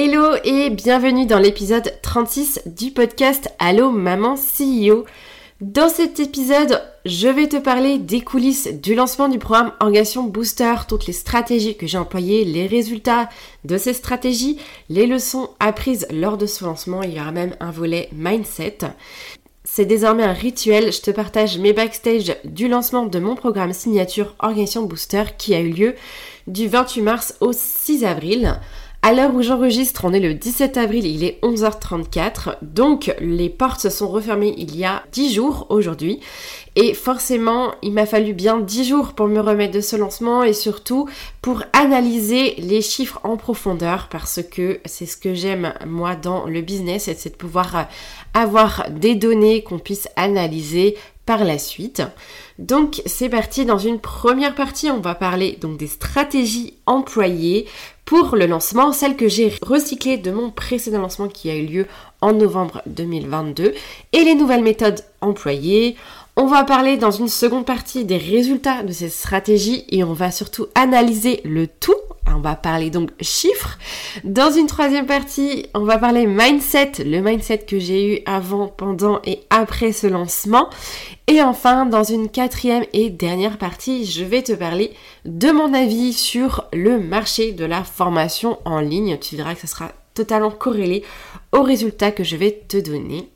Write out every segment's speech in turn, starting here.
Hello et bienvenue dans l'épisode 36 du podcast Allo Maman CEO. Dans cet épisode, je vais te parler des coulisses du lancement du programme Organisation Booster, toutes les stratégies que j'ai employées, les résultats de ces stratégies, les leçons apprises lors de ce lancement. Il y aura même un volet mindset. C'est désormais un rituel, je te partage mes backstage du lancement de mon programme signature Organisation Booster qui a eu lieu du 28 mars au 6 avril. À l'heure où j'enregistre, on est le 17 avril, il est 11h34, donc les portes se sont refermées il y a 10 jours aujourd'hui. Et forcément, il m'a fallu bien 10 jours pour me remettre de ce lancement et surtout pour analyser les chiffres en profondeur parce que c'est ce que j'aime moi dans le business, c'est de pouvoir avoir des données qu'on puisse analyser par la suite. Donc c'est parti dans une première partie, on va parler donc des stratégies employées pour le lancement, celle que j'ai recyclée de mon précédent lancement qui a eu lieu en novembre 2022 et les nouvelles méthodes employées. On va parler dans une seconde partie des résultats de ces stratégies et on va surtout analyser le tout on va parler donc chiffres. Dans une troisième partie, on va parler mindset, le mindset que j'ai eu avant, pendant et après ce lancement. Et enfin, dans une quatrième et dernière partie, je vais te parler de mon avis sur le marché de la formation en ligne. Tu verras que ça sera totalement corrélé aux résultats que je vais te donner.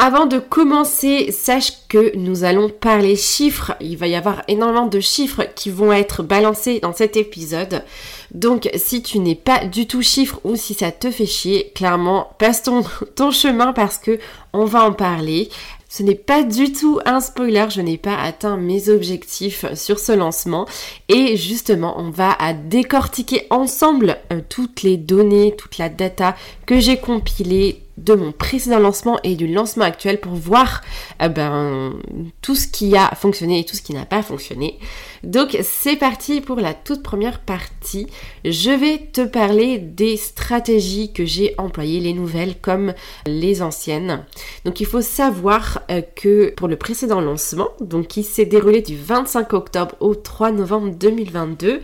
Avant de commencer, sache que nous allons parler chiffres. Il va y avoir énormément de chiffres qui vont être balancés dans cet épisode. Donc si tu n'es pas du tout chiffre ou si ça te fait chier, clairement, passe ton, ton chemin parce que on va en parler. Ce n'est pas du tout un spoiler, je n'ai pas atteint mes objectifs sur ce lancement et justement on va à décortiquer ensemble euh, toutes les données, toute la data que j'ai compilée de mon précédent lancement et du lancement actuel pour voir euh, ben, tout ce qui a fonctionné et tout ce qui n'a pas fonctionné. Donc c'est parti pour la toute première partie. Je vais te parler des stratégies que j'ai employées, les nouvelles comme les anciennes. Donc il faut savoir euh, que pour le précédent lancement, donc qui s'est déroulé du 25 octobre au 3 novembre 2022,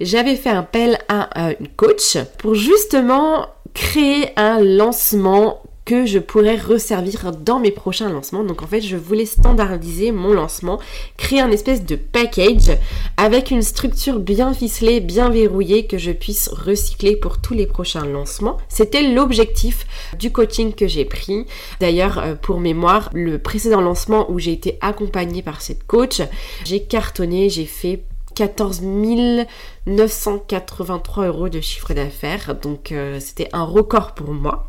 j'avais fait appel à une coach pour justement créer un lancement que je pourrais resservir dans mes prochains lancements. Donc en fait, je voulais standardiser mon lancement, créer un espèce de package avec une structure bien ficelée, bien verrouillée que je puisse recycler pour tous les prochains lancements. C'était l'objectif du coaching que j'ai pris. D'ailleurs, euh, pour mémoire, le précédent lancement où j'ai été accompagnée par cette coach, j'ai cartonné, j'ai fait 14 983 euros de chiffre d'affaires. Donc euh, c'était un record pour moi.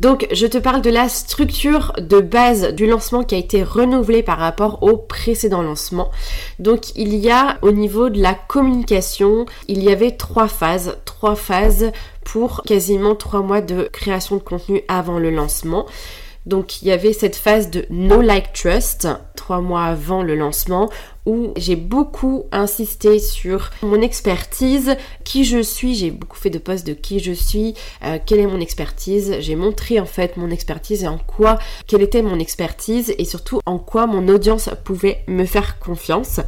Donc je te parle de la structure de base du lancement qui a été renouvelée par rapport au précédent lancement. Donc il y a au niveau de la communication, il y avait trois phases, trois phases pour quasiment trois mois de création de contenu avant le lancement. Donc il y avait cette phase de No Like Trust, trois mois avant le lancement, où j'ai beaucoup insisté sur mon expertise, qui je suis, j'ai beaucoup fait de posts de qui je suis, euh, quelle est mon expertise, j'ai montré en fait mon expertise et en quoi, quelle était mon expertise et surtout en quoi mon audience pouvait me faire confiance.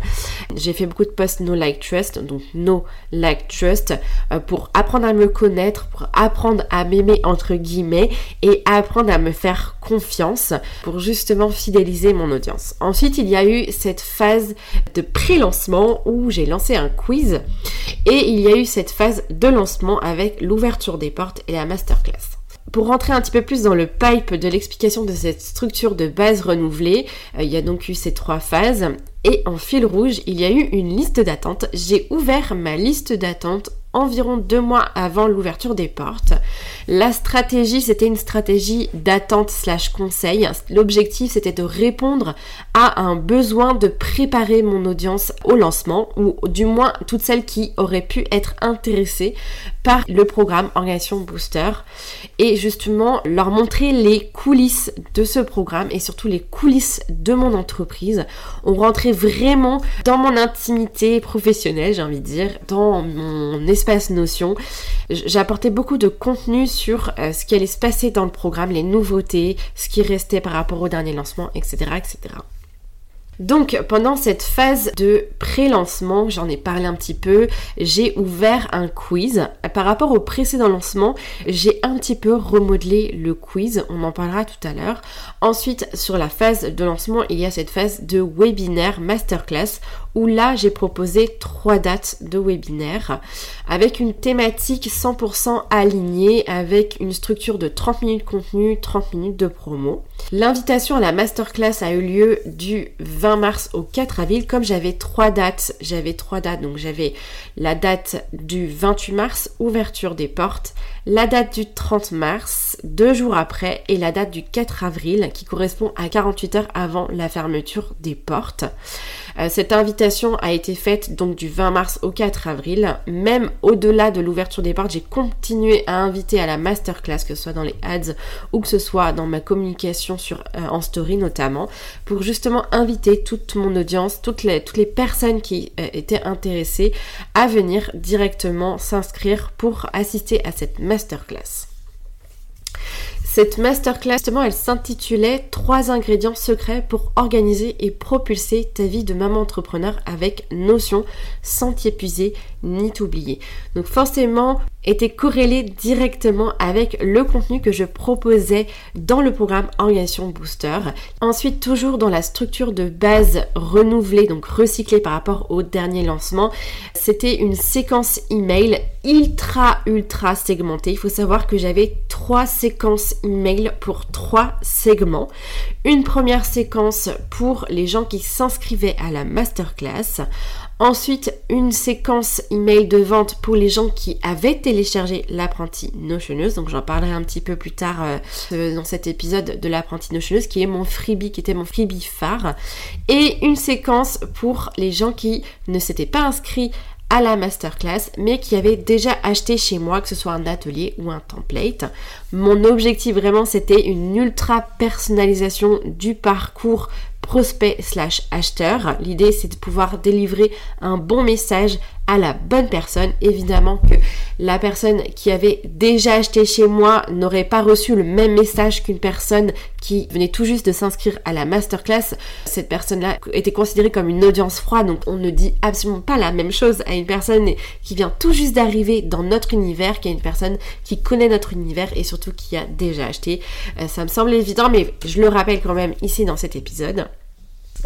J'ai fait beaucoup de posts no like trust, donc no like trust, euh, pour apprendre à me connaître, pour apprendre à m'aimer entre guillemets et apprendre à me faire confiance pour justement fidéliser mon audience. Ensuite, il y a eu cette phase de pré-lancement où j'ai lancé un quiz et il y a eu cette phase de lancement avec l'ouverture des portes et la masterclass. pour rentrer un petit peu plus dans le pipe de l'explication de cette structure de base renouvelée, euh, il y a donc eu ces trois phases. Et en fil rouge, il y a eu une liste d'attente. J'ai ouvert ma liste d'attente environ deux mois avant l'ouverture des portes. La stratégie, c'était une stratégie d'attente slash conseil. L'objectif, c'était de répondre à un besoin de préparer mon audience au lancement, ou du moins toutes celles qui auraient pu être intéressées par le programme Organisation Booster, et justement leur montrer les coulisses de ce programme et surtout les coulisses de mon entreprise. On rentrait vraiment dans mon intimité professionnelle, j'ai envie de dire, dans mon notion. J'apportais beaucoup de contenu sur euh, ce qui allait se passer dans le programme, les nouveautés, ce qui restait par rapport au dernier lancement, etc. etc. Donc pendant cette phase de pré-lancement, j'en ai parlé un petit peu, j'ai ouvert un quiz. Par rapport au précédent lancement, j'ai un petit peu remodelé le quiz, on en parlera tout à l'heure. Ensuite, sur la phase de lancement, il y a cette phase de webinaire masterclass où là j'ai proposé trois dates de webinaire avec une thématique 100% alignée avec une structure de 30 minutes de contenu, 30 minutes de promo. L'invitation à la masterclass a eu lieu du 20 mars au 4 avril. Comme j'avais trois dates, j'avais trois dates, donc j'avais la date du 28 mars, ouverture des portes, la date du 30 mars, deux jours après, et la date du 4 avril qui correspond à 48 heures avant la fermeture des portes. Euh, cette invitation a été faite donc du 20 mars au 4 avril. Même au-delà de l'ouverture des portes, j'ai continué à inviter à la masterclass, que ce soit dans les ads ou que ce soit dans ma communication sur, euh, en story notamment, pour justement inviter toute mon audience, toutes les, personnes qui euh, étaient intéressées à venir directement s'inscrire pour assister à cette masterclass. Cette masterclass, justement, elle s'intitulait Trois ingrédients secrets pour organiser et propulser ta vie de maman entrepreneur avec notion sans t'y épuiser ni t'oublier. Donc forcément, était corrélé directement avec le contenu que je proposais dans le programme Organisation Booster. Ensuite, toujours dans la structure de base renouvelée, donc recyclée par rapport au dernier lancement, c'était une séquence email ultra ultra segmentée. Il faut savoir que j'avais trois séquences email pour trois segments. Une première séquence pour les gens qui s'inscrivaient à la masterclass. Ensuite, une séquence email de vente pour les gens qui avaient téléchargé l'apprenti notionneuse. Donc j'en parlerai un petit peu plus tard euh, dans cet épisode de l'apprenti notionneuse qui est mon freebie, qui était mon freebie phare. Et une séquence pour les gens qui ne s'étaient pas inscrits à la masterclass, mais qui avaient déjà acheté chez moi, que ce soit un atelier ou un template. Mon objectif vraiment, c'était une ultra personnalisation du parcours prospect slash acheteur. L'idée c'est de pouvoir délivrer un bon message à la bonne personne. Évidemment que la personne qui avait déjà acheté chez moi n'aurait pas reçu le même message qu'une personne qui venait tout juste de s'inscrire à la masterclass. Cette personne-là était considérée comme une audience froide, donc on ne dit absolument pas la même chose à une personne qui vient tout juste d'arriver dans notre univers qu'à une personne qui connaît notre univers et surtout qui a déjà acheté. Euh, ça me semble évident, mais je le rappelle quand même ici dans cet épisode.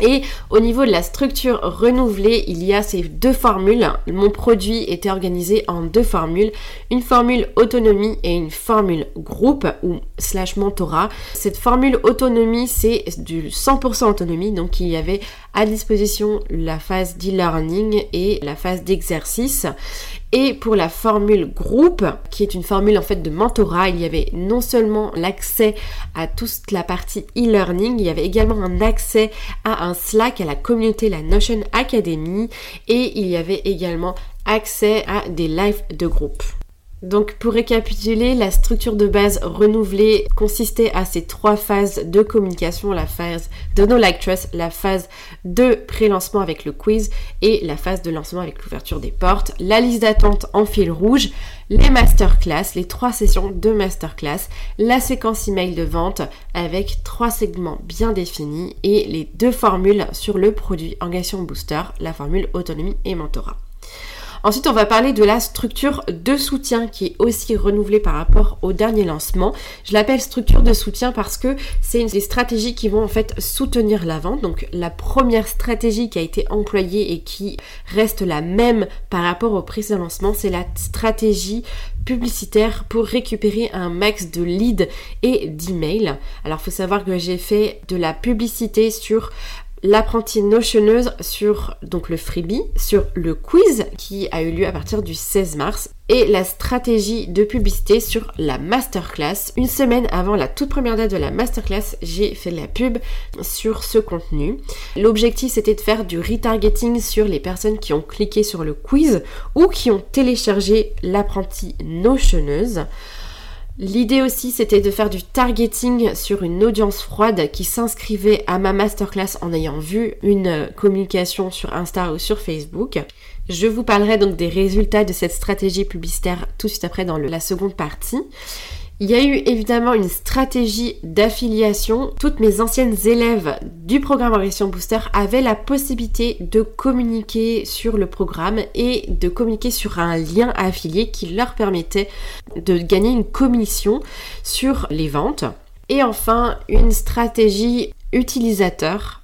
Et au niveau de la structure renouvelée, il y a ces deux formules. Mon produit était organisé en deux formules, une formule autonomie et une formule groupe ou slash mentorat. Cette formule autonomie, c'est du 100% autonomie, donc il y avait à disposition la phase d'e-learning et la phase d'exercice. Et pour la formule groupe, qui est une formule en fait de mentorat, il y avait non seulement l'accès à toute la partie e-learning, il y avait également un accès à un Slack, à la communauté, la Notion Academy, et il y avait également accès à des lives de groupe. Donc pour récapituler, la structure de base renouvelée consistait à ces trois phases de communication, la phase de No Like Trust, la phase de pré-lancement avec le quiz et la phase de lancement avec l'ouverture des portes, la liste d'attente en fil rouge, les masterclass, les trois sessions de masterclass, la séquence email de vente avec trois segments bien définis et les deux formules sur le produit Engagement Booster, la formule autonomie et mentorat. Ensuite, on va parler de la structure de soutien qui est aussi renouvelée par rapport au dernier lancement. Je l'appelle structure de soutien parce que c'est une des stratégies qui vont en fait soutenir la vente. Donc la première stratégie qui a été employée et qui reste la même par rapport au précédent lancement, c'est la stratégie publicitaire pour récupérer un max de leads et d'emails. Alors il faut savoir que j'ai fait de la publicité sur l'apprentie notionneuse sur donc le freebie, sur le quiz qui a eu lieu à partir du 16 mars et la stratégie de publicité sur la masterclass. Une semaine avant la toute première date de la masterclass, j'ai fait la pub sur ce contenu. L'objectif c'était de faire du retargeting sur les personnes qui ont cliqué sur le quiz ou qui ont téléchargé l'apprentie notionneuse. L'idée aussi, c'était de faire du targeting sur une audience froide qui s'inscrivait à ma masterclass en ayant vu une communication sur Insta ou sur Facebook. Je vous parlerai donc des résultats de cette stratégie publicitaire tout de suite après dans la seconde partie. Il y a eu évidemment une stratégie d'affiliation. Toutes mes anciennes élèves du programme Organisation Booster avaient la possibilité de communiquer sur le programme et de communiquer sur un lien affilié qui leur permettait de gagner une commission sur les ventes. Et enfin, une stratégie utilisateur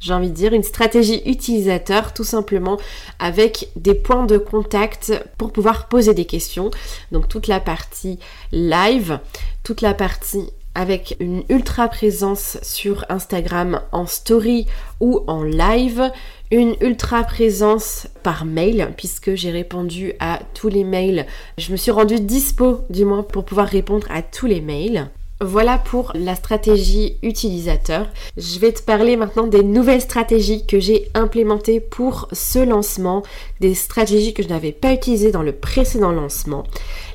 j'ai envie de dire, une stratégie utilisateur tout simplement avec des points de contact pour pouvoir poser des questions. Donc toute la partie live, toute la partie avec une ultra présence sur Instagram en story ou en live, une ultra présence par mail puisque j'ai répondu à tous les mails. Je me suis rendue dispo du moins pour pouvoir répondre à tous les mails. Voilà pour la stratégie utilisateur. Je vais te parler maintenant des nouvelles stratégies que j'ai implémentées pour ce lancement, des stratégies que je n'avais pas utilisées dans le précédent lancement.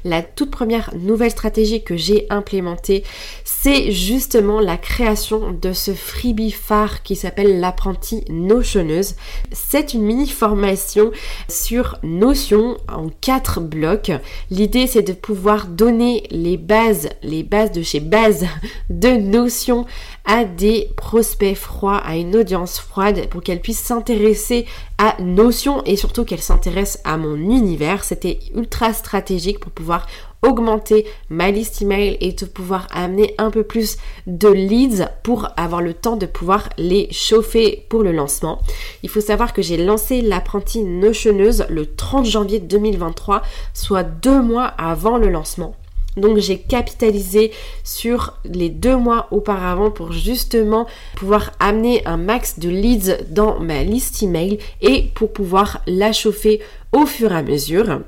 La toute première nouvelle stratégie que j'ai implémentée, c'est justement la création de ce freebie phare qui s'appelle l'apprenti notionneuse. C'est une mini formation sur Notion en quatre blocs. L'idée c'est de pouvoir donner les bases, les bases de chez base de Notion à des prospects froids, à une audience froide pour qu'elle puisse s'intéresser à Notion et surtout qu'elle s'intéresse à mon univers. C'était ultra stratégique pour pouvoir augmenter ma liste email et de pouvoir amener un peu plus de leads pour avoir le temps de pouvoir les chauffer pour le lancement. Il faut savoir que j'ai lancé l'apprentie notionneuse le 30 janvier 2023, soit deux mois avant le lancement. Donc j'ai capitalisé sur les deux mois auparavant pour justement pouvoir amener un max de leads dans ma liste email et pour pouvoir la chauffer au fur et à mesure.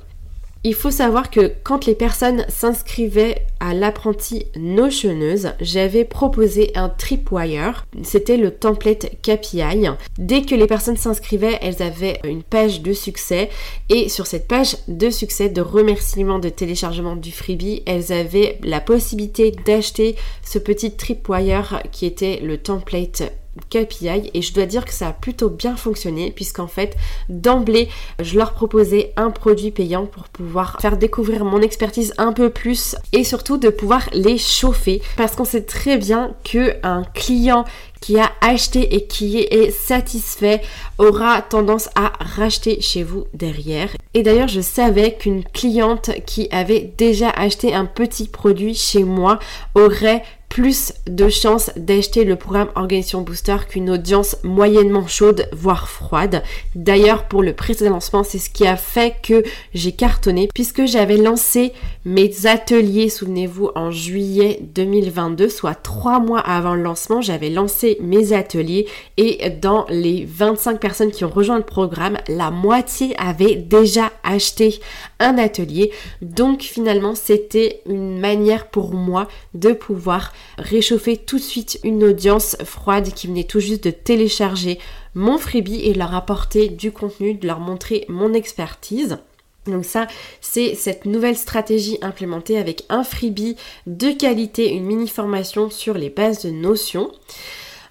Il faut savoir que quand les personnes s'inscrivaient à l'apprenti notionneuse, j'avais proposé un tripwire. C'était le template KPI. Dès que les personnes s'inscrivaient, elles avaient une page de succès et sur cette page de succès de remerciement de téléchargement du freebie, elles avaient la possibilité d'acheter ce petit tripwire qui était le template KPI et je dois dire que ça a plutôt bien fonctionné puisqu'en fait d'emblée je leur proposais un produit payant pour pouvoir faire découvrir mon expertise un peu plus et surtout de pouvoir les chauffer parce qu'on sait très bien que un client qui a acheté et qui est satisfait aura tendance à racheter chez vous derrière. Et d'ailleurs, je savais qu'une cliente qui avait déjà acheté un petit produit chez moi aurait plus de chances d'acheter le programme Organisation Booster qu'une audience moyennement chaude, voire froide. D'ailleurs, pour le précédent lancement, c'est ce qui a fait que j'ai cartonné puisque j'avais lancé mes ateliers, souvenez-vous, en juillet 2022, soit trois mois avant le lancement, j'avais lancé mes ateliers et dans les 25 personnes qui ont rejoint le programme, la moitié avait déjà acheté un atelier. Donc finalement, c'était une manière pour moi de pouvoir réchauffer tout de suite une audience froide qui venait tout juste de télécharger mon freebie et leur apporter du contenu, de leur montrer mon expertise. Donc ça, c'est cette nouvelle stratégie implémentée avec un freebie de qualité, une mini formation sur les bases de notions.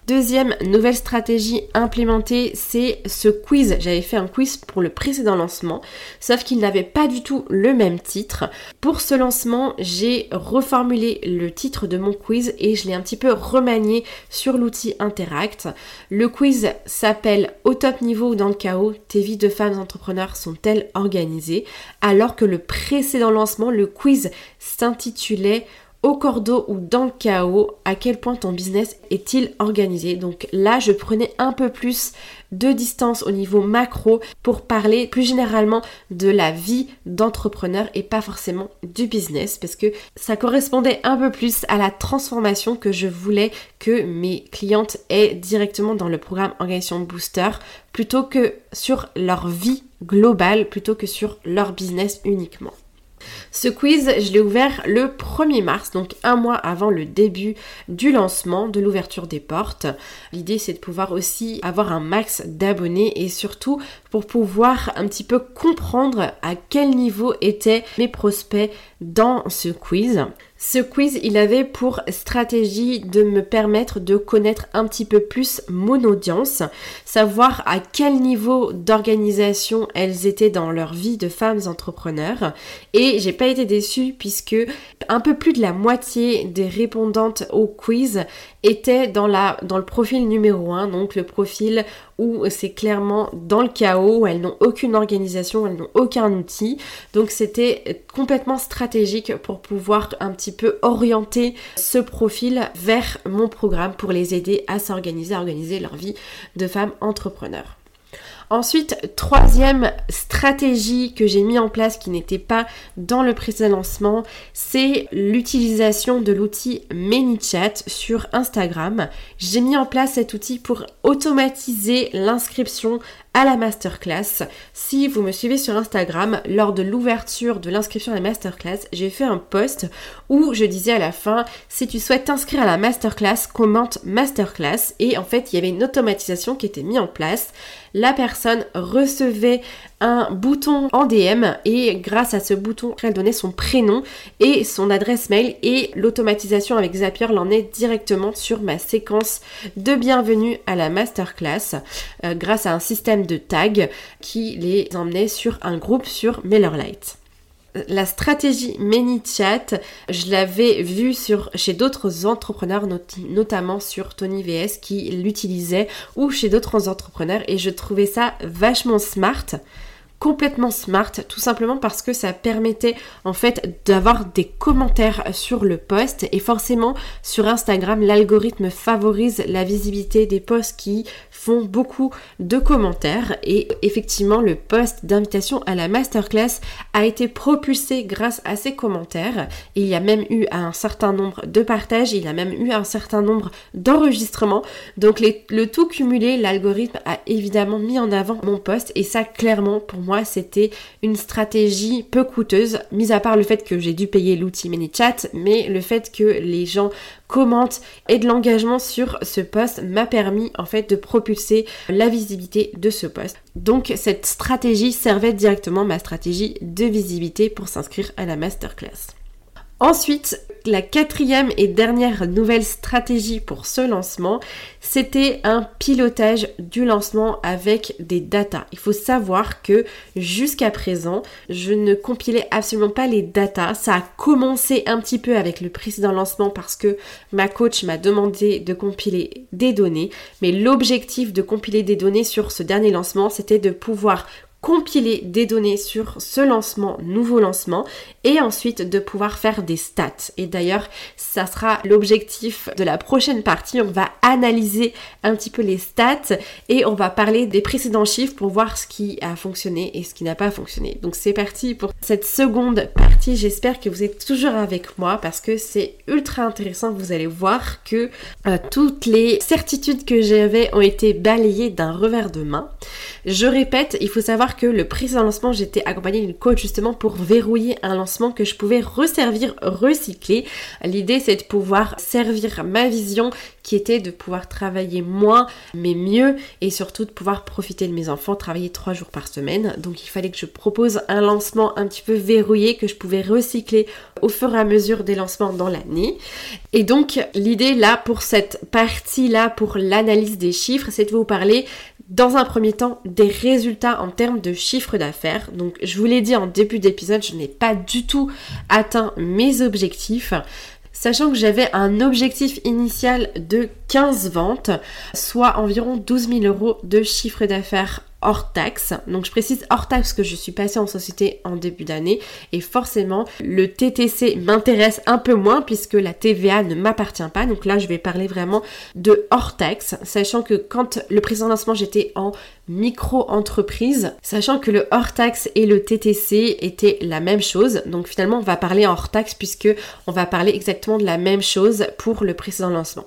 Deuxième nouvelle stratégie implémentée, c'est ce quiz. J'avais fait un quiz pour le précédent lancement, sauf qu'il n'avait pas du tout le même titre. Pour ce lancement, j'ai reformulé le titre de mon quiz et je l'ai un petit peu remanié sur l'outil Interact. Le quiz s'appelle Au top niveau ou dans le chaos, tes vies de femmes entrepreneurs sont-elles organisées? Alors que le précédent lancement, le quiz s'intitulait au cordeau ou dans le chaos, à quel point ton business est-il organisé? Donc là, je prenais un peu plus de distance au niveau macro pour parler plus généralement de la vie d'entrepreneur et pas forcément du business parce que ça correspondait un peu plus à la transformation que je voulais que mes clientes aient directement dans le programme Organisation Booster plutôt que sur leur vie globale, plutôt que sur leur business uniquement. Ce quiz, je l'ai ouvert le 1er mars, donc un mois avant le début du lancement, de l'ouverture des portes. L'idée, c'est de pouvoir aussi avoir un max d'abonnés et surtout pour pouvoir un petit peu comprendre à quel niveau étaient mes prospects dans ce quiz. Ce quiz, il avait pour stratégie de me permettre de connaître un petit peu plus mon audience, savoir à quel niveau d'organisation elles étaient dans leur vie de femmes entrepreneurs. Et j'ai pas été déçue puisque un peu plus de la moitié des répondantes au quiz étaient dans, le profil numéro 1, donc le profil où c'est clairement dans le chaos, où elles n'ont aucune organisation, elles n'ont aucun outil. Donc c'était complètement stratégique pour pouvoir un petit peu orienter ce profil vers mon programme pour les aider à s'organiser, à organiser leur vie de femmes entrepreneurs. Ensuite, troisième stratégie que j'ai mis en place qui n'était pas dans le précédent lancement, c'est l'utilisation de l'outil ManyChat sur Instagram. J'ai mis en place cet outil pour automatiser l'inscription à la masterclass. Si vous me suivez sur Instagram, lors de l'ouverture de l'inscription à la masterclass, j'ai fait un post où je disais à la fin, si tu souhaites t'inscrire à la masterclass, commente masterclass. Et en fait, il y avait une automatisation qui était mise en place. La personne recevait un bouton en DM et grâce à ce bouton, elle donnait son prénom et son adresse mail et l'automatisation avec Zapier l'emmenait directement sur ma séquence de bienvenue à la masterclass euh, grâce à un système de tags qui les emmenait sur un groupe sur MailerLite la stratégie ManyChat, je l'avais vue sur, chez d'autres entrepreneurs, notamment sur Tony VS qui l'utilisait ou chez d'autres entrepreneurs et je trouvais ça vachement smart complètement smart, tout simplement parce que ça permettait en fait d'avoir des commentaires sur le post et forcément sur Instagram l'algorithme favorise la visibilité des posts qui font beaucoup de commentaires et effectivement le post d'invitation à la masterclass a été propulsé grâce à ces commentaires. Il y a même eu un certain nombre de partages, il y a même eu un certain nombre d'enregistrements. Donc le tout cumulé, l'algorithme a évidemment mis en avant mon post et ça clairement pour moi c'était une stratégie peu coûteuse, mis à part le fait que j'ai dû payer l'outil ManyChat, mais le fait que les gens commentent et de l'engagement sur ce post m'a permis en fait de propulser la visibilité de ce post. Donc cette stratégie servait directement ma stratégie de visibilité pour s'inscrire à la masterclass. Ensuite, la quatrième et dernière nouvelle stratégie pour ce lancement, c'était un pilotage du lancement avec des datas. Il faut savoir que jusqu'à présent, je ne compilais absolument pas les datas. Ça a commencé un petit peu avec le précédent lancement parce que ma coach m'a demandé de compiler des données. Mais l'objectif de compiler des données sur ce dernier lancement, c'était de pouvoir compiler des données sur ce lancement, nouveau lancement, et ensuite de pouvoir faire des stats. Et d'ailleurs, ça sera l'objectif de la prochaine partie. On va analyser un petit peu les stats et on va parler des précédents chiffres pour voir ce qui a fonctionné et ce qui n'a pas fonctionné. Donc c'est parti pour cette seconde partie. J'espère que vous êtes toujours avec moi parce que c'est ultra intéressant. Vous allez voir que euh, toutes les certitudes que j'avais ont été balayées d'un revers de main. Je répète, il faut savoir que le précédent lancement, j'étais accompagnée d'une coach justement pour verrouiller un lancement que je pouvais resservir, recycler. L'idée c'est de pouvoir servir ma vision qui était de pouvoir travailler moins mais mieux et surtout de pouvoir profiter de mes enfants, travailler trois jours par semaine. Donc il fallait que je propose un lancement un petit peu verrouillé que je pouvais recycler au fur et à mesure des lancements dans l'année. Et donc l'idée là pour cette partie là, pour l'analyse des chiffres, c'est de vous parler dans un premier temps des résultats en termes de chiffre d'affaires. Donc je vous l'ai dit en début d'épisode, je n'ai pas du tout atteint mes objectifs sachant que j'avais un objectif initial de 15 ventes, soit environ 12 000 euros de chiffre d'affaires hors taxe. Donc je précise hors taxe que je suis passée en société en début d'année et forcément le TTC m'intéresse un peu moins puisque la TVA ne m'appartient pas. Donc là je vais parler vraiment de hors taxe, sachant que quand le précédent lancement j'étais en micro-entreprise, sachant que le hors-taxe et le TTC étaient la même chose. Donc finalement, on va parler hors-taxe puisque on va parler exactement de la même chose pour le précédent lancement.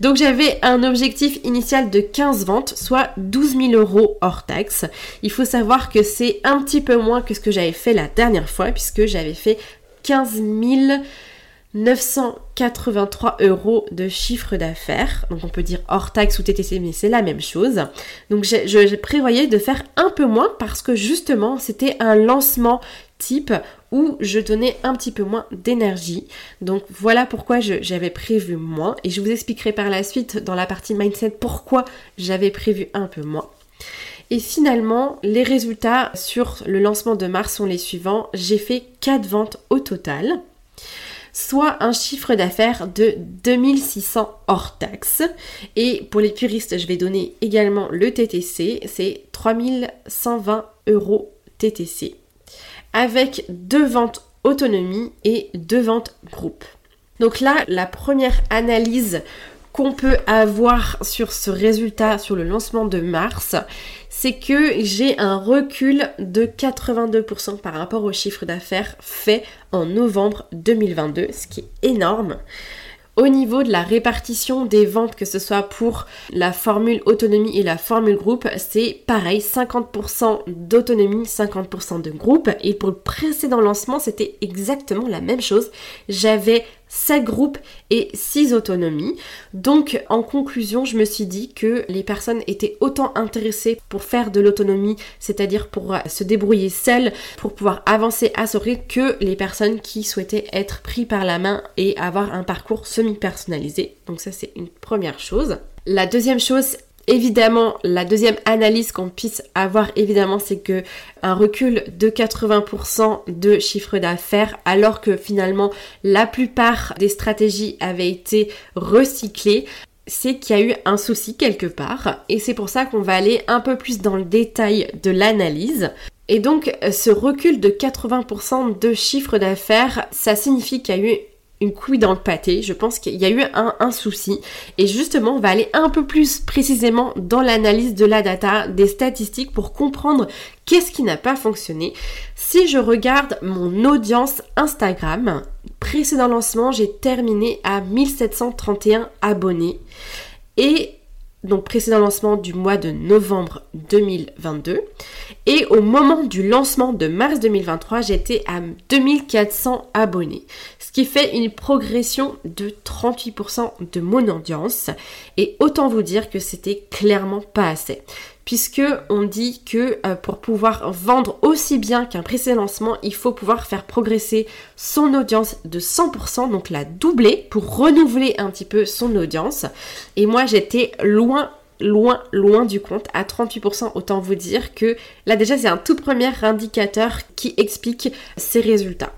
Donc j'avais un objectif initial de 15 ventes, soit 12 000 euros hors taxe. Il faut savoir que c'est un petit peu moins que ce que j'avais fait la dernière fois puisque j'avais fait 15 000 983 euros de chiffre d'affaires. Donc on peut dire hors taxe ou TTC, mais c'est la même chose. Donc je, prévoyais de faire un peu moins parce que justement c'était un lancement type où je donnais un petit peu moins d'énergie. Donc voilà pourquoi j'avais prévu moins. Et je vous expliquerai par la suite dans la partie mindset pourquoi j'avais prévu un peu moins. Et finalement, les résultats sur le lancement de mars sont les suivants. J'ai fait 4 ventes au total soit un chiffre d'affaires de 2600 hors taxe. Et pour les puristes, je vais donner également le TTC, c'est 3120 euros TTC, avec deux ventes autonomie et deux ventes groupe. Donc là, la première analyse qu'on peut avoir sur ce résultat, sur le lancement de mars, c'est que j'ai un recul de 82% par rapport au chiffre d'affaires fait en novembre 2022, ce qui est énorme. Au niveau de la répartition des ventes, que ce soit pour la formule autonomie et la formule groupe, c'est pareil, 50% d'autonomie, 50% de groupe. Et pour le précédent lancement, c'était exactement la même chose. J'avais 7 groupes et 6 autonomies. Donc en conclusion, je me suis dit que les personnes étaient autant intéressées pour faire de l'autonomie, c'est-à-dire pour euh, se débrouiller seules, pour pouvoir avancer à ce rythme, que les personnes qui souhaitaient être pris par la main et avoir un parcours semi-personnalisé. Donc ça c'est une première chose. La deuxième chose, Évidemment, la deuxième analyse qu'on puisse avoir, évidemment, c'est que un recul de 80% de chiffre d'affaires, alors que finalement la plupart des stratégies avaient été recyclées, c'est qu'il y a eu un souci quelque part. Et c'est pour ça qu'on va aller un peu plus dans le détail de l'analyse. Et donc, ce recul de 80% de chiffre d'affaires, ça signifie qu'il y a eu une couille dans le pâté. Je pense qu'il y a eu un, souci. Et justement, on va aller un peu plus précisément dans l'analyse de la data, des statistiques pour comprendre qu'est-ce qui n'a pas fonctionné. Si je regarde mon audience Instagram, précédent lancement, j'ai terminé à 1731 abonnés. Et donc précédent lancement du mois de novembre 2022. Et au moment du lancement de mars 2023, j'étais à 2400 abonnés. Ce qui fait une progression de 38% de mon audience. Et autant vous dire que c'était clairement pas assez puisque on dit que euh, pour pouvoir vendre aussi bien qu'un précédent lancement, il faut pouvoir faire progresser son audience de 100%, donc la doubler pour renouveler un petit peu son audience. Et moi, j'étais loin loin, loin du compte, à 38%, autant vous dire que là déjà c'est un tout premier indicateur qui explique ces résultats.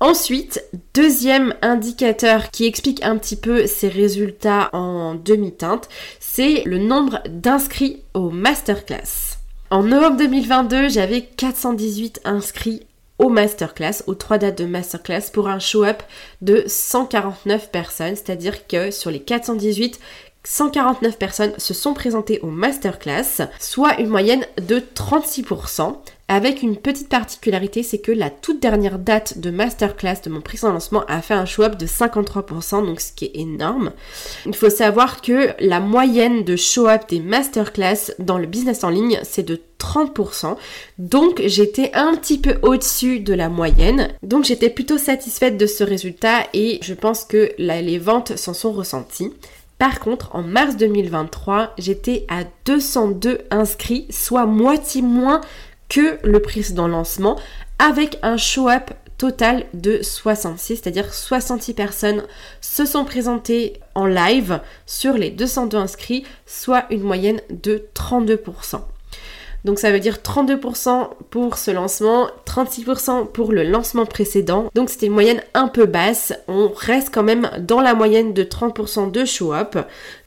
Ensuite, deuxième indicateur qui explique un petit peu ces résultats en demi-teinte, c'est le nombre d'inscrits au masterclass. En novembre 2022, j'avais 418 inscrits au masterclass, aux trois dates de masterclass pour un show-up de 149 personnes, c'est-à-dire que sur les 418, 149 personnes se sont présentées au masterclass, soit une moyenne de 36%. Avec une petite particularité, c'est que la toute dernière date de masterclass de mon précédent lancement a fait un show-up de 53%, donc ce qui est énorme. Il faut savoir que la moyenne de show-up des masterclass dans le business en ligne, c'est de 30%. Donc j'étais un petit peu au-dessus de la moyenne. Donc j'étais plutôt satisfaite de ce résultat et je pense que les ventes s'en sont ressenties. Par contre, en mars 2023, j'étais à 202 inscrits, soit moitié moins que le précédent lancement, avec un show-up total de 66, c'est-à-dire 66 personnes se sont présentées en live sur les 202 inscrits, soit une moyenne de 32%. Donc ça veut dire 32% pour ce lancement, 36% pour le lancement précédent. Donc c'était une moyenne un peu basse. On reste quand même dans la moyenne de 30% de show-up.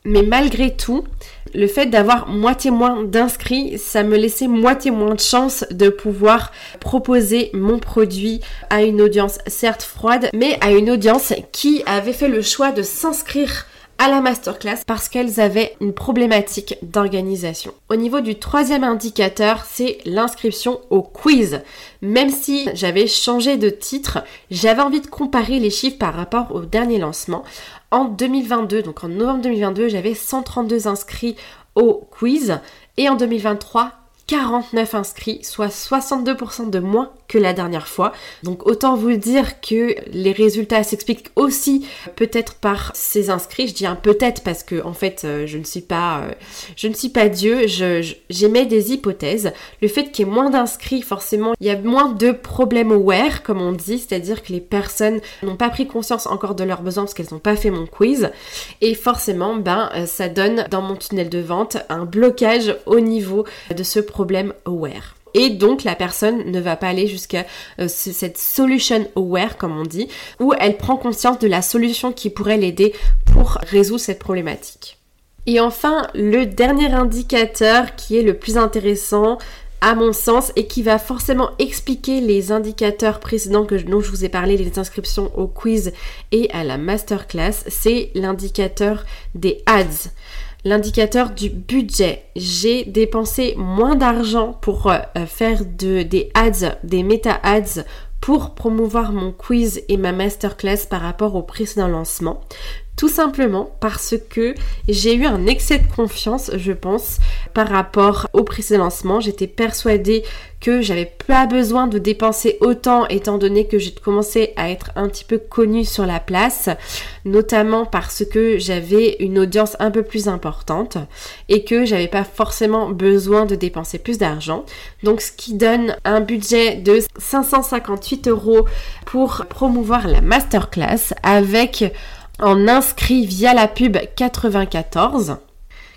Mais malgré tout, le fait d'avoir moitié moins d'inscrits, ça me laissait moitié moins de chance de pouvoir proposer mon produit à une audience certes froide, mais à une audience qui avait fait le choix de s'inscrire à la masterclass parce qu'elles avaient une problématique d'organisation. Au niveau du troisième indicateur, c'est l'inscription au quiz. Même si j'avais changé de titre, j'avais envie de comparer les chiffres par rapport au dernier lancement. En 2022, donc en novembre 2022, j'avais 132 inscrits au quiz et en 2023, 49 inscrits, soit 62% de moins que la dernière fois. Donc autant vous dire que les résultats s'expliquent aussi peut-être par ces inscrits. Je dis un peut-être parce que en fait euh, je ne suis pas euh, je ne suis pas Dieu, j'émets des hypothèses. Le fait qu'il y ait moins d'inscrits, forcément, il y a moins de problèmes aware comme on dit, c'est-à-dire que les personnes n'ont pas pris conscience encore de leurs besoins parce qu'elles n'ont pas fait mon quiz et forcément ben euh, ça donne dans mon tunnel de vente un blocage au niveau de ce problème problème aware. Et donc la personne ne va pas aller jusqu'à euh, cette solution aware comme on dit, où elle prend conscience de la solution qui pourrait l'aider pour résoudre cette problématique. Et enfin, le dernier indicateur qui est le plus intéressant à mon sens et qui va forcément expliquer les indicateurs précédents que, dont je vous ai parlé, les inscriptions au quiz et à la masterclass, c'est l'indicateur des ads l'indicateur du budget. J'ai dépensé moins d'argent pour euh, faire de, des ads, des méta ads pour promouvoir mon quiz et ma masterclass par rapport au précédent lancement. Tout simplement parce que j'ai eu un excès de confiance, je pense, par rapport au précédent lancement. J'étais persuadée que j'avais pas besoin de dépenser autant étant donné que j'ai commencé à être un petit peu connue sur la place, notamment parce que j'avais une audience un peu plus importante et que j'avais pas forcément besoin de dépenser plus d'argent. Donc ce qui donne un budget de 558 euros pour promouvoir la masterclass avec en inscrit via la pub 94.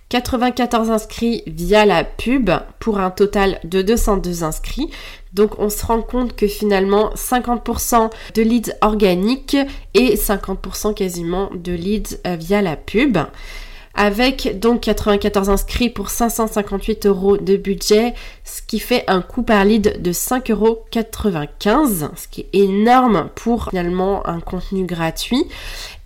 94 inscrits via la pub pour un total de 202 inscrits. Donc on se rend compte que finalement 50% de leads organiques et 50% quasiment de leads euh, via la pub avec donc 94 inscrits pour 558 euros de budget, ce qui fait un coût par lead de 5,95 euros, ce qui est énorme pour finalement un contenu gratuit.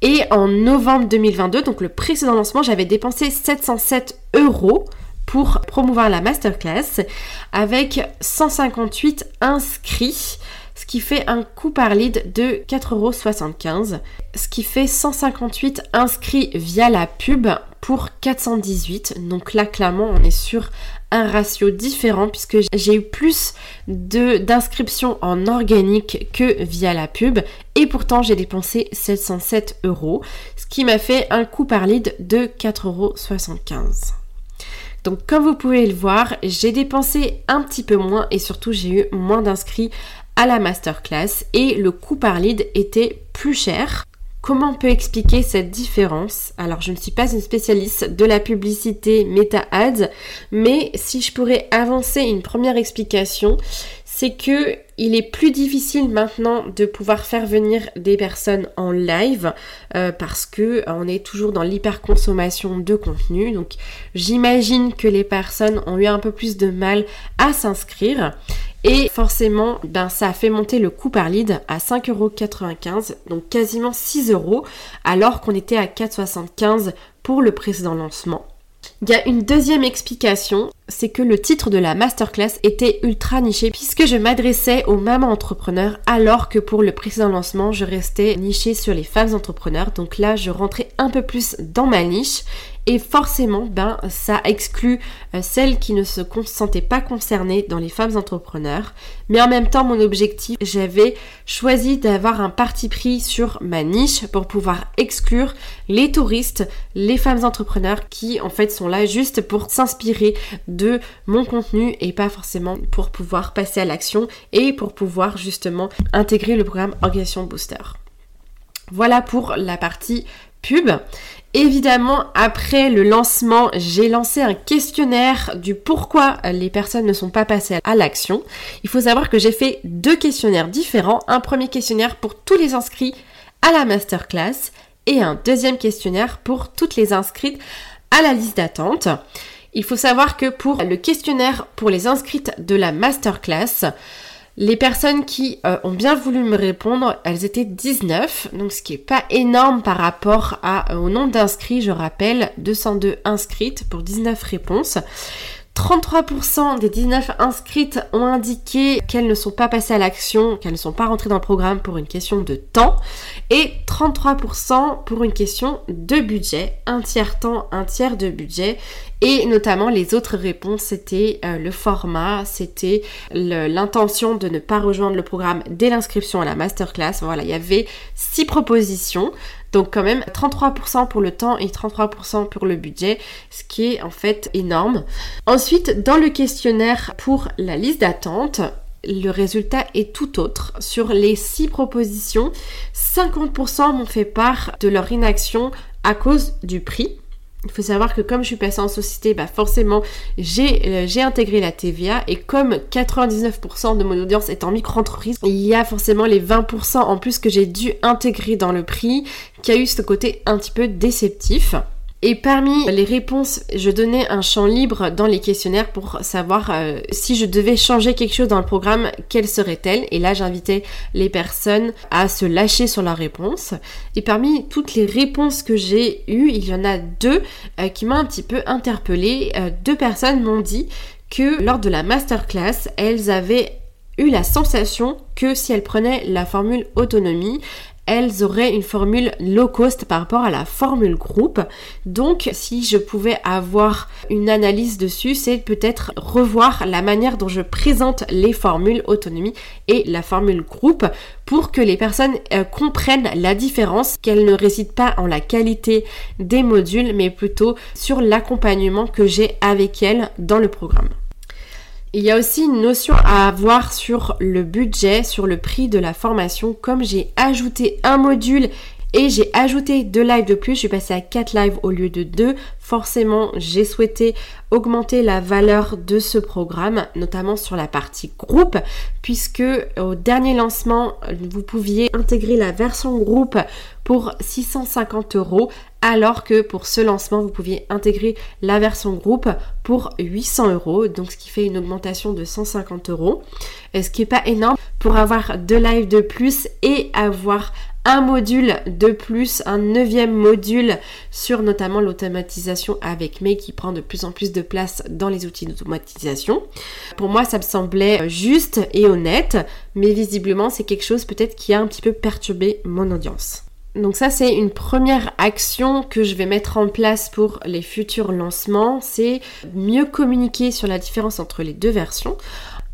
Et en novembre 2022, donc le précédent lancement, j'avais dépensé 707 euros pour promouvoir la masterclass avec 158 inscrits ce qui fait un coût par lead de 4,75€, ce qui fait 158 inscrits via la pub pour 418. Donc là, clairement, on est sur un ratio différent puisque j'ai eu plus d'inscriptions en organique que via la pub et pourtant j'ai dépensé 707 euros, ce qui m'a fait un coût par lead de 4,75 euros. Donc comme vous pouvez le voir, j'ai dépensé un petit peu moins et surtout j'ai eu moins d'inscrits à la masterclass et le coût par lead était plus cher. Comment on peut expliquer cette différence? Alors je ne suis pas une spécialiste de la publicité Meta Ads, mais si je pourrais avancer une première explication, c'est que il est plus difficile maintenant de pouvoir faire venir des personnes en live euh, parce que euh, on est toujours dans l'hyperconsommation de contenu. Donc j'imagine que les personnes ont eu un peu plus de mal à s'inscrire. Et forcément, ben, ça a fait monter le coût par lead à 5,95€, donc quasiment 6 euros, alors qu'on était à 4,75€ pour le précédent lancement. Il y a une deuxième explication, c'est que le titre de la masterclass était ultra niché puisque je m'adressais aux mamans entrepreneurs alors que pour le précédent lancement je restais nichée sur les femmes entrepreneurs. Donc là je rentrais un peu plus dans ma niche et forcément, ben, ça exclut euh, celles qui ne se sentaient pas concernées dans les femmes entrepreneurs. Mais en même temps, mon objectif, j'avais choisi d'avoir un parti pris sur ma niche pour pouvoir exclure les touristes, les femmes entrepreneurs qui en fait sont là juste pour s'inspirer de mon contenu et pas forcément pour pouvoir passer à l'action et pour pouvoir justement intégrer le programme Organisation Booster. Voilà pour la partie pub. Évidemment, après le lancement, j'ai lancé un questionnaire du pourquoi les personnes ne sont pas passées à l'action. Il faut savoir que j'ai fait deux questionnaires différents. Un premier questionnaire pour tous les inscrits à la masterclass et un deuxième questionnaire pour toutes les inscrites à la liste d'attente. Il faut savoir que pour le questionnaire pour les inscrites de la masterclass, les personnes qui euh, ont bien voulu me répondre, elles étaient 19, donc ce qui est pas énorme par rapport à, euh, au nombre d'inscrits, je rappelle, 202 inscrites pour 19 réponses. 33% des 19 inscrites ont indiqué qu'elles ne sont pas passées à l'action, qu'elles ne sont pas rentrées dans le programme pour une question de temps et 33% pour une question de budget, un tiers temps, un tiers de budget et notamment les autres réponses c'était euh, le format, c'était l'intention de ne pas rejoindre le programme dès l'inscription à la masterclass. Voilà, il y avait six propositions. Donc quand même 33% pour le temps et 33% pour le budget, ce qui est en fait énorme. Ensuite, dans le questionnaire pour la liste d'attente, le résultat est tout autre. Sur les 6 propositions, 50% m'ont fait part de leur inaction à cause du prix. Il faut savoir que comme je suis passée en société, bah forcément euh, j'ai intégré la TVA et comme 99% de mon audience est en micro-entreprise, il y a forcément les 20% en plus que j'ai dû intégrer dans le prix qui a eu ce côté un petit peu déceptif. Et parmi les réponses, je donnais un champ libre dans les questionnaires pour savoir euh, si je devais changer quelque chose dans le programme, quelle serait-elle? Et là, j'invitais les personnes à se lâcher sur leur réponse. Et parmi toutes les réponses que j'ai eues, il y en a deux euh, qui m'ont un petit peu interpellée. Euh, deux personnes m'ont dit que lors de la masterclass, elles avaient eu la sensation que si elles prenaient la formule autonomie, elles auraient une formule low cost par rapport à la formule groupe. Donc si je pouvais avoir une analyse dessus, c'est peut-être revoir la manière dont je présente les formules autonomie et la formule groupe pour que les personnes euh, comprennent la différence, qu'elles ne résident pas en la qualité des modules, mais plutôt sur l'accompagnement que j'ai avec elles dans le programme. Il y a aussi une notion à avoir sur le budget, sur le prix de la formation. Comme j'ai ajouté un module et j'ai ajouté deux lives de plus, je suis passée à 4 lives au lieu de 2. Forcément, j'ai souhaité augmenter la valeur de ce programme, notamment sur la partie groupe, puisque au dernier lancement, vous pouviez intégrer la version groupe pour 650 euros, alors que pour ce lancement, vous pouviez intégrer la version groupe pour 800 euros, donc ce qui fait une augmentation de 150 euros, ce qui n'est pas énorme pour avoir deux lives de plus et avoir un module de plus, un neuvième module sur notamment l'automatisation avec May qui prend de plus en plus de place dans les outils d'automatisation. Pour moi, ça me semblait juste et honnête, mais visiblement, c'est quelque chose peut-être qui a un petit peu perturbé mon audience. Donc ça c'est une première action que je vais mettre en place pour les futurs lancements, c'est mieux communiquer sur la différence entre les deux versions.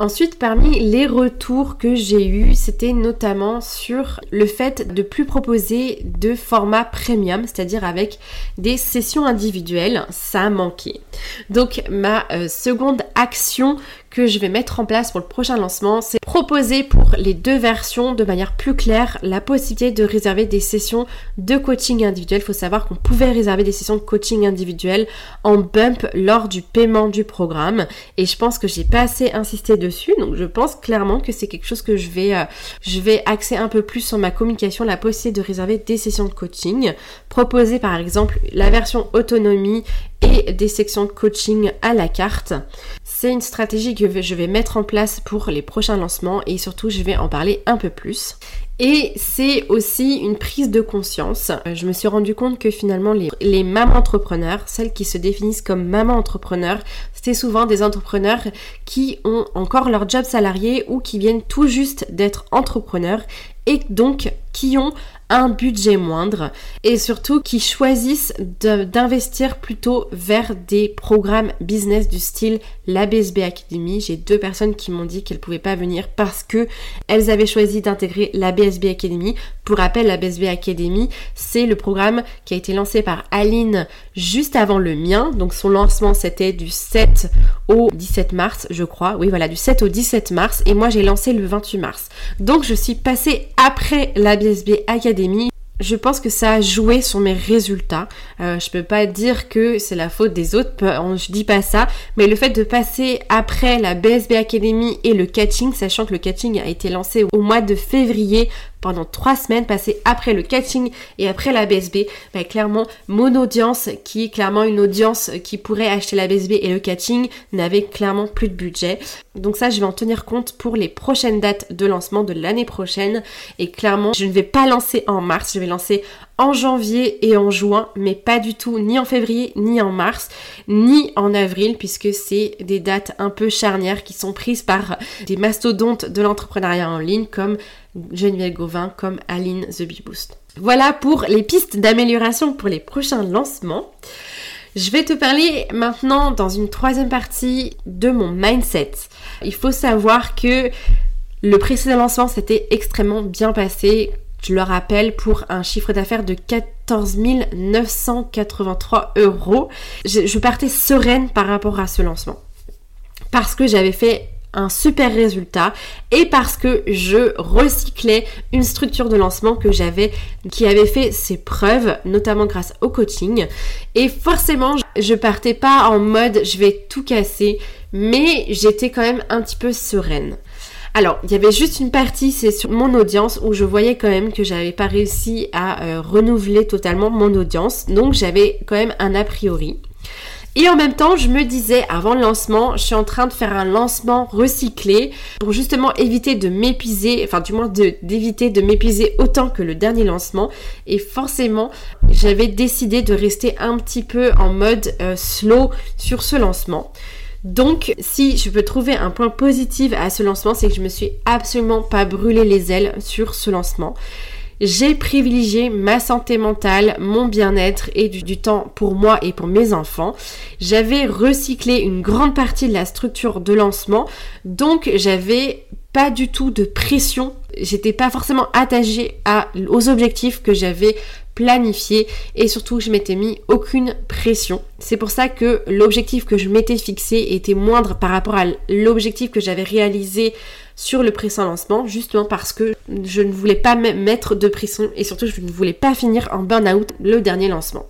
Ensuite, parmi les retours que j'ai eus, c'était notamment sur le fait de plus proposer de format premium, c'est-à-dire avec des sessions individuelles. Ça a manqué. Donc, ma euh, seconde action que je vais mettre en place pour le prochain lancement, c'est proposer pour les deux versions de manière plus claire la possibilité de réserver des sessions de coaching individuel. Il faut savoir qu'on pouvait réserver des sessions de coaching individuel en bump lors du paiement du programme et je pense que j'ai pas assez insisté dessus donc je pense clairement que c'est quelque chose que je vais euh, je vais axer un peu plus sur ma communication la possibilité de réserver des sessions de coaching proposer par exemple la version autonomie et des sections de coaching à la carte. C'est une stratégie que je vais mettre en place pour les prochains lancements et surtout je vais en parler un peu plus. Et c'est aussi une prise de conscience. Euh, je me suis rendu compte que finalement les, les mamans entrepreneurs, celles qui se définissent comme mamans entrepreneurs, c'est souvent des entrepreneurs qui ont encore leur job salarié ou qui viennent tout juste d'être entrepreneurs et donc qui ont un budget moindre et surtout qui choisissent d'investir plutôt vers des programmes business du style la BSB Academy. J'ai deux personnes qui m'ont dit qu'elles pouvaient pas venir parce que elles avaient choisi d'intégrer la BSB Academy. Pour rappel, la BSB Academy, c'est le programme qui a été lancé par Aline juste avant le mien. Donc son lancement c'était du 7 au 17 mars, je crois. Oui, voilà, du 7 au 17 mars et moi j'ai lancé le 28 mars. Donc je suis passée après la BSB Academy je pense que ça a joué sur mes résultats. Euh, je peux pas dire que c'est la faute des autres, je dis pas ça, mais le fait de passer après la BSB Academy et le catching, sachant que le catching a été lancé au mois de février pendant trois semaines passées après le catching et après la BSB, bah, clairement mon audience, qui est clairement une audience qui pourrait acheter la BSB et le catching, n'avait clairement plus de budget. Donc ça, je vais en tenir compte pour les prochaines dates de lancement de l'année prochaine. Et clairement, je ne vais pas lancer en mars, je vais lancer en janvier et en juin, mais pas du tout ni en février, ni en mars, ni en avril, puisque c'est des dates un peu charnières qui sont prises par des mastodontes de l'entrepreneuriat en ligne comme Geneviève Gauvin, comme Aline The Bee Boost. Voilà pour les pistes d'amélioration pour les prochains lancements. Je vais te parler maintenant dans une troisième partie de mon mindset. Il faut savoir que le précédent lancement s'était extrêmement bien passé. Je le rappelle, pour un chiffre d'affaires de 14 983 euros. Je, partais sereine par rapport à ce lancement. Parce que j'avais fait un super résultat et parce que je recyclais une structure de lancement que j'avais qui avait fait ses preuves notamment grâce au coaching et forcément je partais pas en mode je vais tout casser mais j'étais quand même un petit peu sereine. Alors, il y avait juste une partie, c'est sur mon audience, où je voyais quand même que j'avais pas réussi à euh, renouveler totalement mon audience. Donc, j'avais quand même un a priori. Et en même temps, je me disais, avant le lancement, je suis en train de faire un lancement recyclé pour justement éviter de m'épuiser, enfin du moins d'éviter de, m'épuiser autant que le dernier lancement. Et forcément, j'avais décidé de rester un petit peu en mode euh, slow sur ce lancement. Donc, si je peux trouver un point positif à ce lancement, c'est que je me suis absolument pas brûlé les ailes sur ce lancement. J'ai privilégié ma santé mentale, mon bien-être et du, temps pour moi et pour mes enfants. J'avais recyclé une grande partie de la structure de lancement, donc j'avais pas du tout de pression. J'étais pas forcément attachée aux objectifs que j'avais planifié et surtout je m'étais mis aucune pression. C'est pour ça que l'objectif que je m'étais fixé était moindre par rapport à l'objectif que j'avais réalisé sur le précédent lancement, justement parce que je ne voulais pas mettre de pression et surtout je ne voulais pas finir en burn-out le dernier lancement.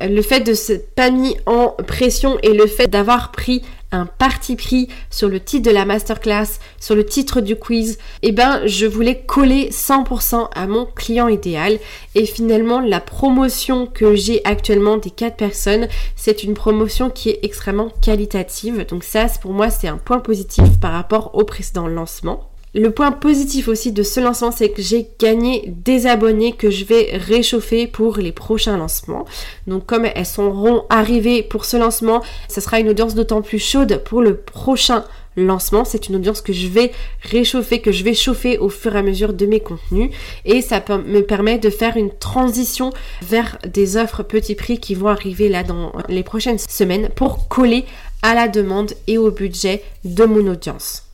Le fait de se pas mis en pression et le fait d'avoir pris un parti pris sur le titre de la masterclass, sur le titre du quiz, eh ben je voulais coller 100% à mon client idéal et finalement la promotion que j'ai actuellement des 4 personnes, c'est une promotion qui est extrêmement qualitative. Donc ça pour moi c'est un point positif par rapport au précédent lancement. Le point positif aussi de ce lancement, c'est que j'ai gagné des abonnés que je vais réchauffer pour les prochains lancements. Donc comme elles seront arrivées pour ce lancement, ce sera une audience d'autant plus chaude pour le prochain lancement. C'est une audience que je vais réchauffer, que je vais chauffer au fur et à mesure de mes contenus. Et ça me permet de faire une transition vers des offres petit prix qui vont arriver là dans les prochaines semaines pour coller à la demande et au budget de mon audience.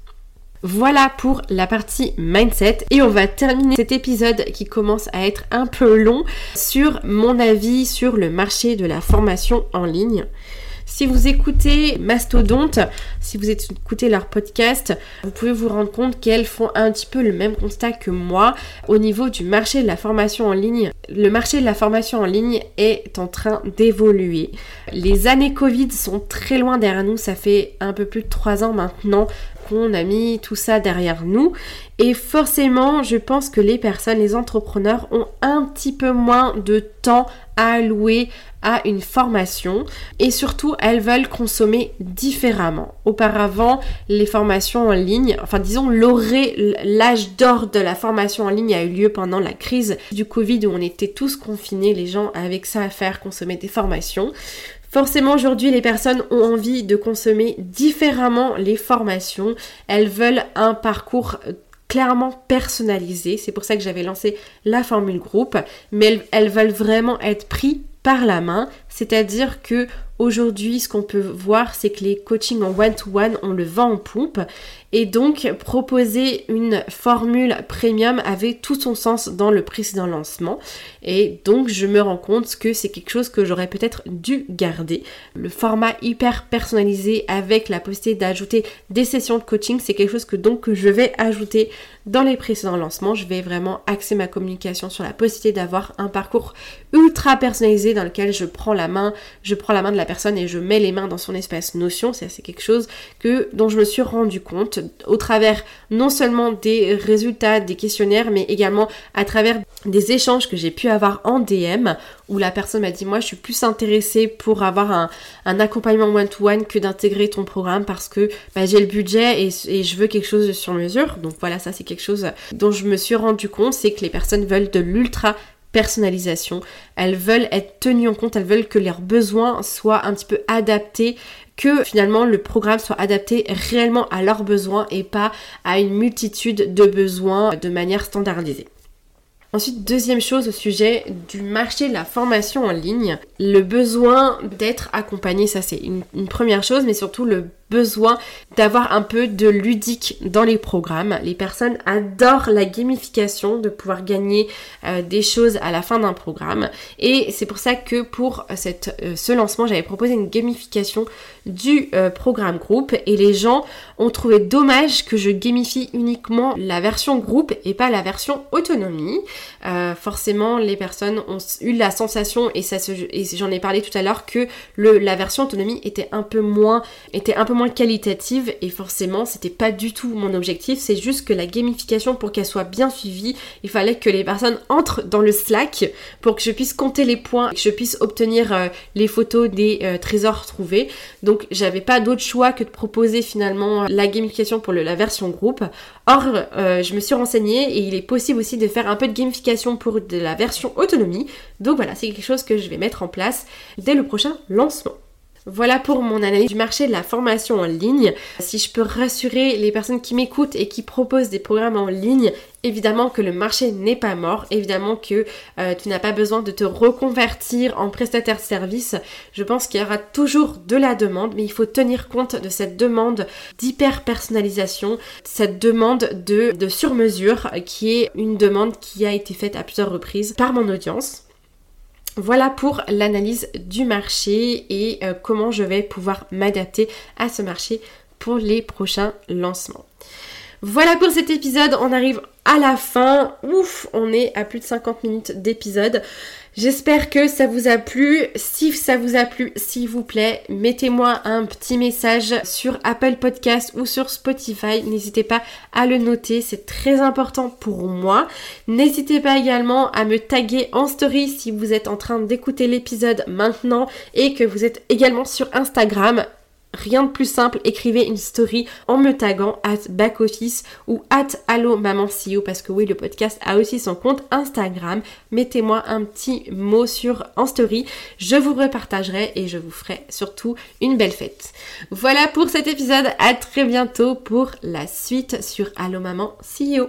Voilà pour la partie mindset et on va terminer cet épisode qui commence à être un peu long sur mon avis sur le marché de la formation en ligne. Si vous écoutez Mastodonte, si vous écoutez leur podcast, vous pouvez vous rendre compte qu'elles font un petit peu le même constat que moi au niveau du marché de la formation en ligne. Le marché de la formation en ligne est en train d'évoluer. Les années Covid sont très loin derrière nous, ça fait un peu plus de trois ans maintenant qu'on a mis tout ça derrière nous. Et forcément, je pense que les personnes, les entrepreneurs ont un petit peu moins de temps à allouer à une formation et surtout elles veulent consommer différemment. Auparavant, les formations en ligne, enfin disons l'âge d'or de la formation en ligne a eu lieu pendant la crise du Covid où on était tous confinés, les gens avec ça à faire, consommer des formations. Forcément, aujourd'hui, les personnes ont envie de consommer différemment les formations. Elles veulent un parcours clairement personnalisé. C'est pour ça que j'avais lancé la formule groupe. Mais elles, veulent vraiment être pris par la main. C'est-à-dire que aujourd'hui, ce qu'on peut voir, c'est que les coachings en one-to-one, -one, on le vend en pompe. Et donc, proposer une formule premium avait tout son sens dans le précédent lancement. Et donc, je me rends compte que c'est quelque chose que j'aurais peut-être dû garder. Le format hyper personnalisé avec la possibilité d'ajouter des sessions de coaching, c'est quelque chose que donc je vais ajouter dans les précédents lancements. Je vais vraiment axer ma communication sur la possibilité d'avoir un parcours ultra personnalisé dans lequel je prends la main, je prends la main de la personne et je mets les mains dans son espace notion. C'est quelque chose que, dont je me suis rendu compte au travers non seulement des résultats des questionnaires, mais également à travers des échanges que j'ai pu avoir en DM où la personne m'a dit moi je suis plus intéressée pour avoir un, accompagnement one-to-one que d'intégrer ton programme parce que bah, j'ai le budget et, et, je veux quelque chose sur mesure. Donc voilà, ça c'est quelque chose dont je me suis rendu compte, c'est que les personnes veulent de l'ultra personnalisation. Elles veulent être tenues en compte, elles veulent que leurs besoins soient un petit peu adaptés que finalement le programme soit adapté réellement à leurs besoins et pas à une multitude de besoins de manière standardisée. Ensuite, deuxième chose au sujet du marché de la formation en ligne, le besoin d'être accompagné, ça c'est une, première chose, mais surtout le besoin d'avoir un peu de ludique dans les programmes. Les personnes adorent la gamification, de pouvoir gagner euh, des choses à la fin d'un programme. Et c'est pour ça que pour cette, euh, ce lancement, j'avais proposé une gamification du euh, programme groupe et les gens ont trouvé dommage que je gamifie uniquement la version groupe et pas la version autonomie. forcément, les personnes ont eu la sensation et j'en ai parlé tout à l'heure que le, la version autonomie était un peu moins, était un peu qualitative et forcément c'était pas du tout mon objectif, c'est juste que la gamification pour qu'elle soit bien suivie, il fallait que les personnes entrent dans le Slack pour que je puisse compter les points, que je puisse obtenir euh, les photos des euh, trésors trouvés. Donc j'avais pas d'autre choix que de proposer finalement la gamification pour la version groupe. Or euh, je me suis renseignée et il est possible aussi de faire un peu de gamification pour de la version autonomie. Donc voilà, c'est quelque chose que je vais mettre en place dès le prochain lancement. Voilà pour mon analyse du marché de la formation en ligne. Si je peux rassurer les personnes qui m'écoutent et qui proposent des programmes en ligne, évidemment que le marché n'est pas mort, évidemment que euh, tu n'as pas besoin de te reconvertir en prestataire de service. Je pense qu'il y aura toujours de la demande, mais il faut tenir compte de cette demande d'hyper personnalisation, cette demande de, de sur-mesure qui est une demande qui a été faite à plusieurs reprises par mon audience. Voilà pour l'analyse du marché et euh, comment je vais pouvoir m'adapter à ce marché pour les prochains lancements. Voilà pour cet épisode, on arrive à la fin. Ouf, on est à plus de 50 minutes d'épisode. J'espère que ça vous a plu. Si ça vous a plu, s'il vous plaît, mettez-moi un petit message sur Apple Podcast ou sur Spotify. N'hésitez pas à le noter, c'est très important pour moi. N'hésitez pas également à me taguer en story si vous êtes en train d'écouter l'épisode maintenant et que vous êtes également sur Instagram Rien de plus simple, écrivez une story en me taguant at backoffice ou at allo maman CEO parce que oui le podcast a aussi son compte Instagram. Mettez-moi un petit mot sur en story, je vous repartagerai et je vous ferai surtout une belle fête. Voilà pour cet épisode, à très bientôt pour la suite sur Allo maman CEO.